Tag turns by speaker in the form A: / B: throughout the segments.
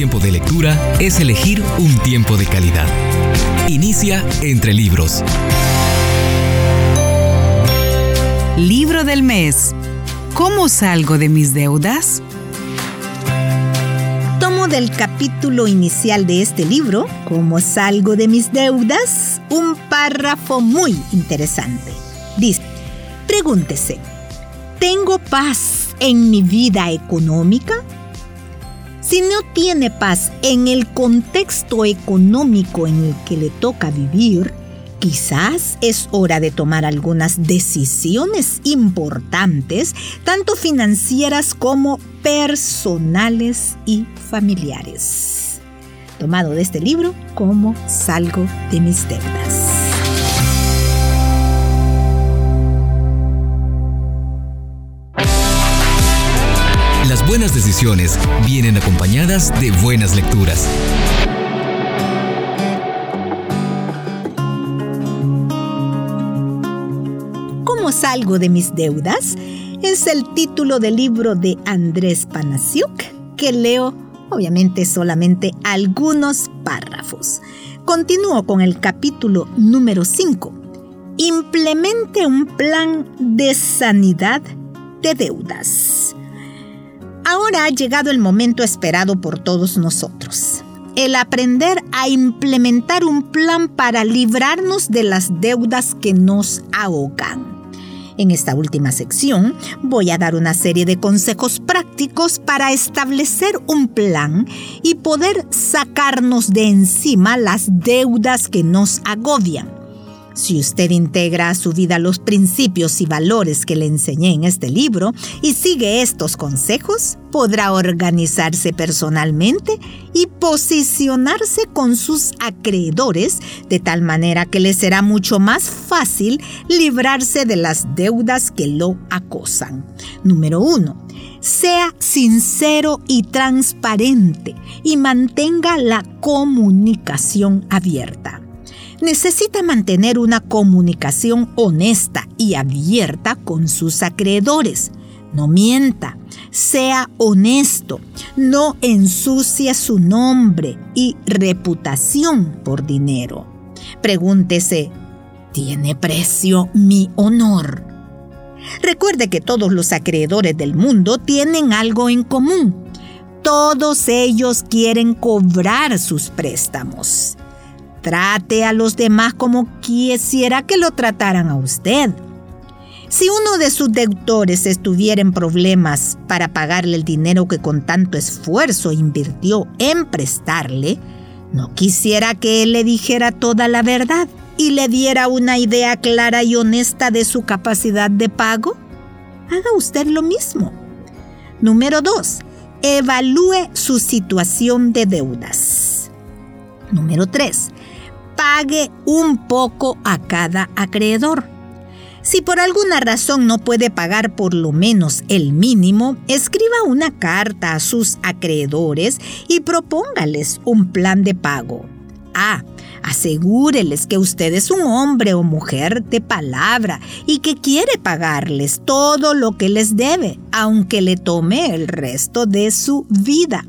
A: tiempo de lectura es elegir un tiempo de calidad. Inicia entre libros.
B: Libro del mes. ¿Cómo salgo de mis deudas?
C: Tomo del capítulo inicial de este libro, ¿Cómo salgo de mis deudas? Un párrafo muy interesante. Dice, pregúntese, ¿tengo paz en mi vida económica? Si no tiene paz en el contexto económico en el que le toca vivir, quizás es hora de tomar algunas decisiones importantes, tanto financieras como personales y familiares. Tomado de este libro, ¿Cómo salgo de mis deudas?
A: Buenas decisiones vienen acompañadas de buenas lecturas.
C: ¿Cómo salgo de mis deudas? Es el título del libro de Andrés Panasiuk que leo obviamente solamente algunos párrafos. Continúo con el capítulo número 5. Implemente un plan de sanidad de deudas. Ahora ha llegado el momento esperado por todos nosotros. El aprender a implementar un plan para librarnos de las deudas que nos ahogan. En esta última sección voy a dar una serie de consejos prácticos para establecer un plan y poder sacarnos de encima las deudas que nos agobian. Si usted integra a su vida los principios y valores que le enseñé en este libro y sigue estos consejos, podrá organizarse personalmente y posicionarse con sus acreedores de tal manera que le será mucho más fácil librarse de las deudas que lo acosan. Número 1. Sea sincero y transparente y mantenga la comunicación abierta necesita mantener una comunicación honesta y abierta con sus acreedores. No mienta, sea honesto, no ensucie su nombre y reputación por dinero. Pregúntese, ¿tiene precio mi honor? Recuerde que todos los acreedores del mundo tienen algo en común. Todos ellos quieren cobrar sus préstamos. Trate a los demás como quisiera que lo trataran a usted. Si uno de sus deudores estuviera en problemas para pagarle el dinero que con tanto esfuerzo invirtió en prestarle, ¿no quisiera que él le dijera toda la verdad y le diera una idea clara y honesta de su capacidad de pago? Haga usted lo mismo. Número 2. Evalúe su situación de deudas. Número 3 pague un poco a cada acreedor. Si por alguna razón no puede pagar por lo menos el mínimo, escriba una carta a sus acreedores y propóngales un plan de pago. Ah, asegúreles que usted es un hombre o mujer de palabra y que quiere pagarles todo lo que les debe, aunque le tome el resto de su vida.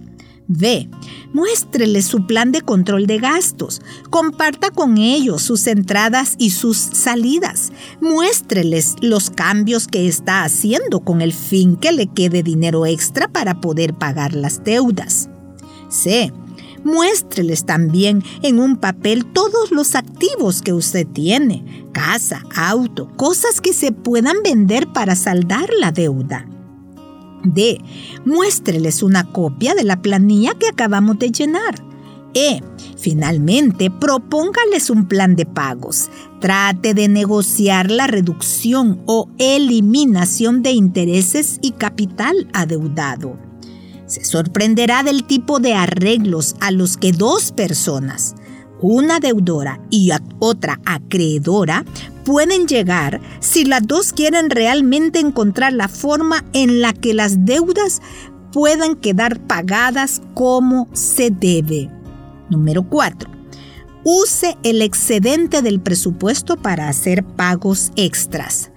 C: B. Muéstrele su plan de control de gastos. Comparta con ellos sus entradas y sus salidas. Muéstreles los cambios que está haciendo con el fin que le quede dinero extra para poder pagar las deudas. C. Muéstreles también en un papel todos los activos que usted tiene, casa, auto, cosas que se puedan vender para saldar la deuda. D. Muéstreles una copia de la planilla que acabamos de llenar. E. Finalmente, propóngales un plan de pagos. Trate de negociar la reducción o eliminación de intereses y capital adeudado. Se sorprenderá del tipo de arreglos a los que dos personas, una deudora y otra acreedora, pueden llegar si las dos quieren realmente encontrar la forma en la que las deudas puedan quedar pagadas como se debe. Número 4. Use el excedente del presupuesto para hacer pagos extras.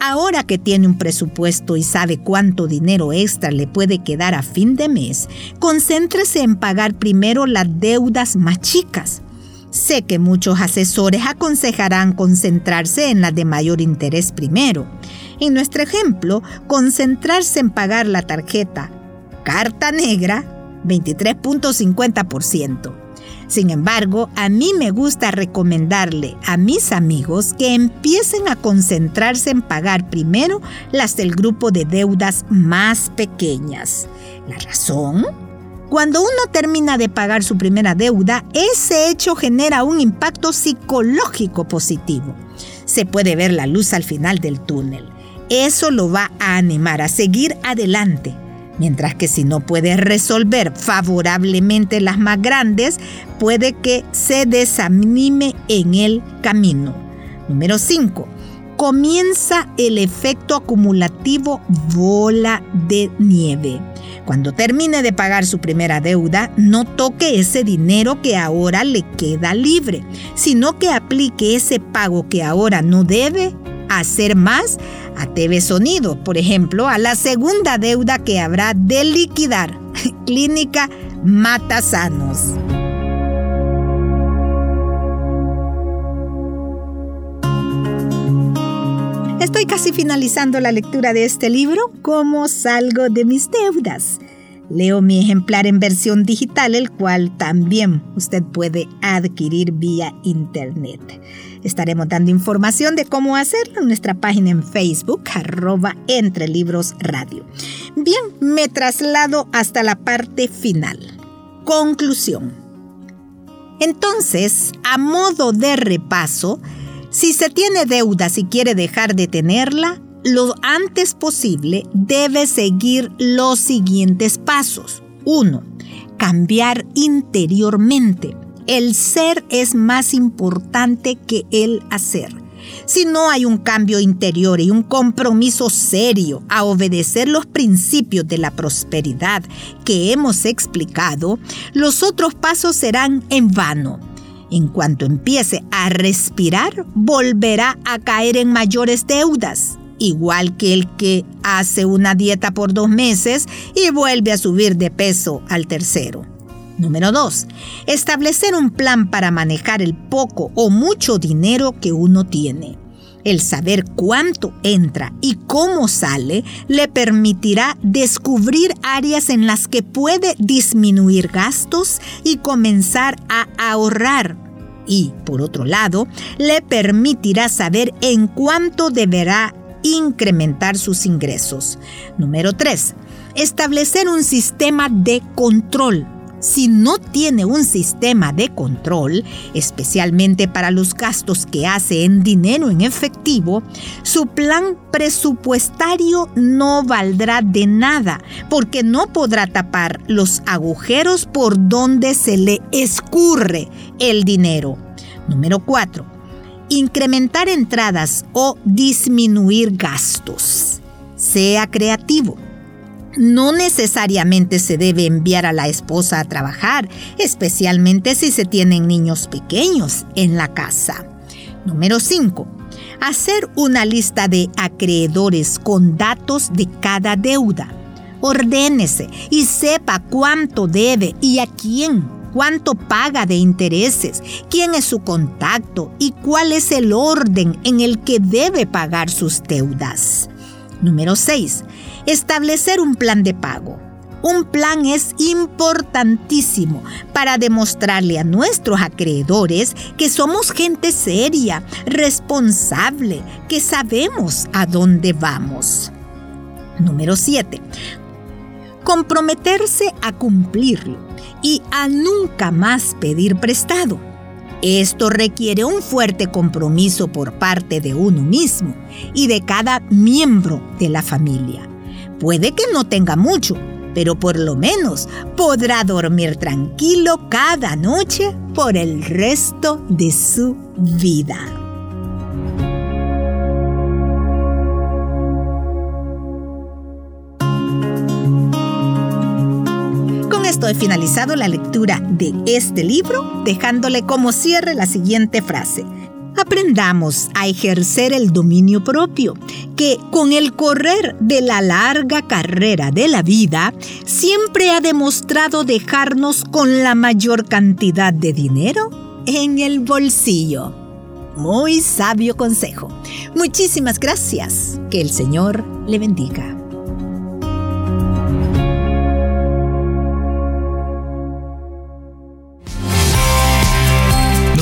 C: Ahora que tiene un presupuesto y sabe cuánto dinero extra le puede quedar a fin de mes, concéntrese en pagar primero las deudas más chicas. Sé que muchos asesores aconsejarán concentrarse en las de mayor interés primero. En nuestro ejemplo, concentrarse en pagar la tarjeta carta negra 23.50%. Sin embargo, a mí me gusta recomendarle a mis amigos que empiecen a concentrarse en pagar primero las del grupo de deudas más pequeñas. ¿La razón? Cuando uno termina de pagar su primera deuda, ese hecho genera un impacto psicológico positivo. Se puede ver la luz al final del túnel. Eso lo va a animar a seguir adelante Mientras que si no puede resolver favorablemente las más grandes, puede que se desanime en el camino. Número 5. Comienza el efecto acumulativo bola de nieve. Cuando termine de pagar su primera deuda, no toque ese dinero que ahora le queda libre, sino que aplique ese pago que ahora no debe hacer más a TV Sonido, por ejemplo, a la segunda deuda que habrá de liquidar. Clínica Matasanos. Casi finalizando la lectura de este libro, ¿Cómo salgo de mis deudas? Leo mi ejemplar en versión digital, el cual también usted puede adquirir vía internet. Estaremos dando información de cómo hacerlo en nuestra página en Facebook, arroba Entre Libros Radio. Bien, me traslado hasta la parte final. Conclusión. Entonces, a modo de repaso, si se tiene deuda y quiere dejar de tenerla, lo antes posible debe seguir los siguientes pasos. 1. Cambiar interiormente. El ser es más importante que el hacer. Si no hay un cambio interior y un compromiso serio a obedecer los principios de la prosperidad que hemos explicado, los otros pasos serán en vano. En cuanto empiece a respirar, volverá a caer en mayores deudas igual que el que hace una dieta por dos meses y vuelve a subir de peso al tercero. Número 2. Establecer un plan para manejar el poco o mucho dinero que uno tiene. El saber cuánto entra y cómo sale le permitirá descubrir áreas en las que puede disminuir gastos y comenzar a ahorrar. Y, por otro lado, le permitirá saber en cuánto deberá incrementar sus ingresos. Número 3. Establecer un sistema de control. Si no tiene un sistema de control, especialmente para los gastos que hace en dinero en efectivo, su plan presupuestario no valdrá de nada porque no podrá tapar los agujeros por donde se le escurre el dinero. Número 4 incrementar entradas o disminuir gastos. Sea creativo. No necesariamente se debe enviar a la esposa a trabajar, especialmente si se tienen niños pequeños en la casa. Número 5. Hacer una lista de acreedores con datos de cada deuda. Ordénese y sepa cuánto debe y a quién cuánto paga de intereses, quién es su contacto y cuál es el orden en el que debe pagar sus deudas. Número 6. Establecer un plan de pago. Un plan es importantísimo para demostrarle a nuestros acreedores que somos gente seria, responsable, que sabemos a dónde vamos. Número 7 comprometerse a cumplirlo y a nunca más pedir prestado. Esto requiere un fuerte compromiso por parte de uno mismo y de cada miembro de la familia. Puede que no tenga mucho, pero por lo menos podrá dormir tranquilo cada noche por el resto de su vida. Finalizado la lectura de este libro, dejándole como cierre la siguiente frase. Aprendamos a ejercer el dominio propio, que con el correr de la larga carrera de la vida siempre ha demostrado dejarnos con la mayor cantidad de dinero en el bolsillo. Muy sabio consejo. Muchísimas gracias. Que el Señor le bendiga.